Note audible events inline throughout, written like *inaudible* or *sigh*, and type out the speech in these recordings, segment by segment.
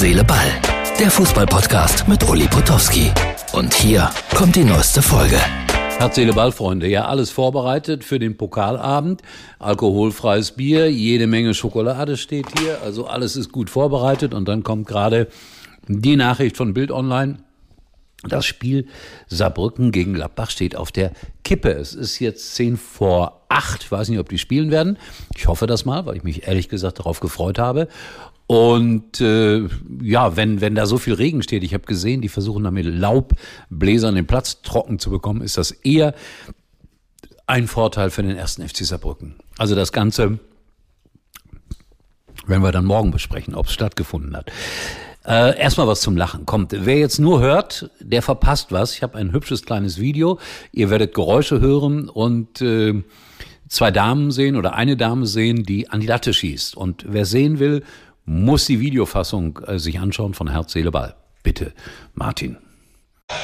Seele, Ball. Der Fußballpodcast mit Uli Potowski. Und hier kommt die neueste Folge. Herz, Seele, Ball, Freunde. Ja, alles vorbereitet für den Pokalabend. Alkoholfreies Bier, jede Menge Schokolade steht hier. Also alles ist gut vorbereitet. Und dann kommt gerade die Nachricht von Bild Online. Das Spiel Saarbrücken gegen Gladbach steht auf der Kippe. Es ist jetzt zehn vor acht. Ich weiß nicht, ob die spielen werden. Ich hoffe das mal, weil ich mich ehrlich gesagt darauf gefreut habe. Und äh, ja, wenn, wenn da so viel Regen steht, ich habe gesehen, die versuchen da mit Laubbläsern den Platz trocken zu bekommen, ist das eher ein Vorteil für den ersten FC Saarbrücken. Also das Ganze werden wir dann morgen besprechen, ob es stattgefunden hat. Äh, erstmal was zum Lachen. Kommt, wer jetzt nur hört, der verpasst was. Ich habe ein hübsches kleines Video. Ihr werdet Geräusche hören und äh, zwei Damen sehen oder eine Dame sehen, die an die Latte schießt. Und wer sehen will, muss die Videofassung äh, sich anschauen von Herz, Seele, Ball. Bitte, Martin. *laughs*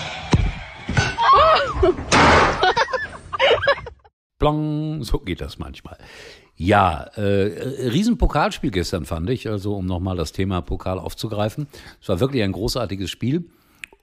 Plong, so geht das manchmal. Ja, äh, Riesenpokalspiel gestern fand ich, also um nochmal das Thema Pokal aufzugreifen. Es war wirklich ein großartiges Spiel.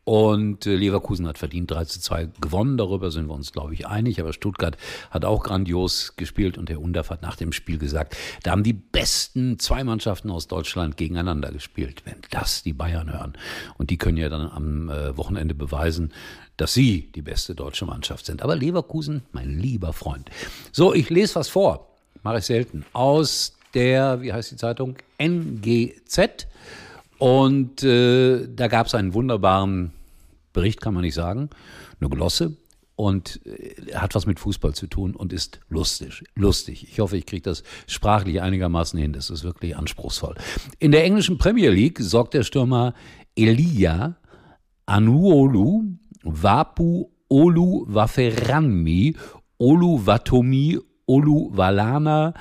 Und äh, Leverkusen hat verdient 3 zu 2 gewonnen. Darüber sind wir uns, glaube ich, einig. Aber Stuttgart hat auch grandios gespielt. Und der Undaf hat nach dem Spiel gesagt, da haben die besten zwei Mannschaften aus Deutschland gegeneinander gespielt. Wenn das die Bayern hören. Und die können ja dann am äh, Wochenende beweisen, dass sie die beste deutsche Mannschaft sind. Aber Leverkusen, mein lieber Freund. So, ich lese was vor. Mache ich selten. Aus der, wie heißt die Zeitung? NGZ. Und äh, da gab es einen wunderbaren Bericht, kann man nicht sagen, eine Glosse. Und äh, hat was mit Fußball zu tun und ist lustig. Lustig. Ich hoffe, ich kriege das sprachlich einigermaßen hin. Das ist wirklich anspruchsvoll. In der englischen Premier League sorgt der Stürmer Elia Anuolu Wapu Olu Waferanmi Olu Watomi Olu Valana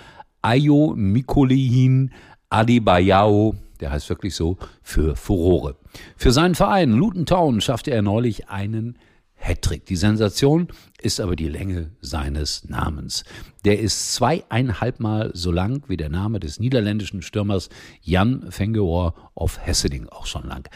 Ayo Mikolehin Adebayao der heißt wirklich so, für Furore. Für seinen Verein Luton Town schaffte er neulich einen Hattrick. Die Sensation ist aber die Länge seines Namens. Der ist zweieinhalbmal so lang wie der Name des niederländischen Stürmers Jan Vengeor of Hesseding, auch schon lang.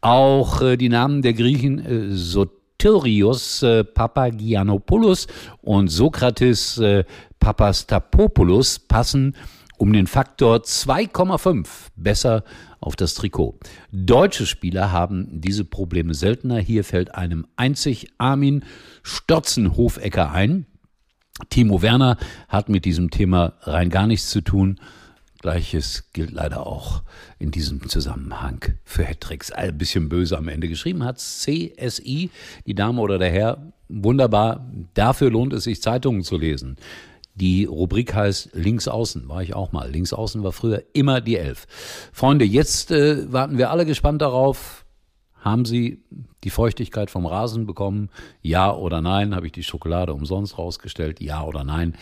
Auch äh, die Namen der Griechen äh, Soterios äh, Papagiannopoulos und Sokrates äh, Papastapopoulos passen um den Faktor 2,5 besser auf das Trikot. Deutsche Spieler haben diese Probleme seltener. Hier fällt einem einzig Armin Stotzenhofecker ein. Timo Werner hat mit diesem Thema rein gar nichts zu tun. Gleiches gilt leider auch in diesem Zusammenhang für Hattricks. Ein bisschen böse am Ende geschrieben hat CSI, die Dame oder der Herr. Wunderbar. Dafür lohnt es sich, Zeitungen zu lesen. Die Rubrik heißt Links außen, war ich auch mal. Links außen war früher immer die Elf. Freunde, jetzt äh, warten wir alle gespannt darauf. Haben Sie die Feuchtigkeit vom Rasen bekommen? Ja oder nein? Habe ich die Schokolade umsonst rausgestellt? Ja oder nein?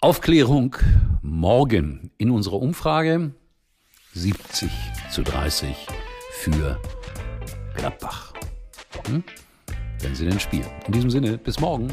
Aufklärung morgen in unserer Umfrage 70 zu 30 für Gladbach. Hm? Wenn Sie denn spielen. In diesem Sinne, bis morgen.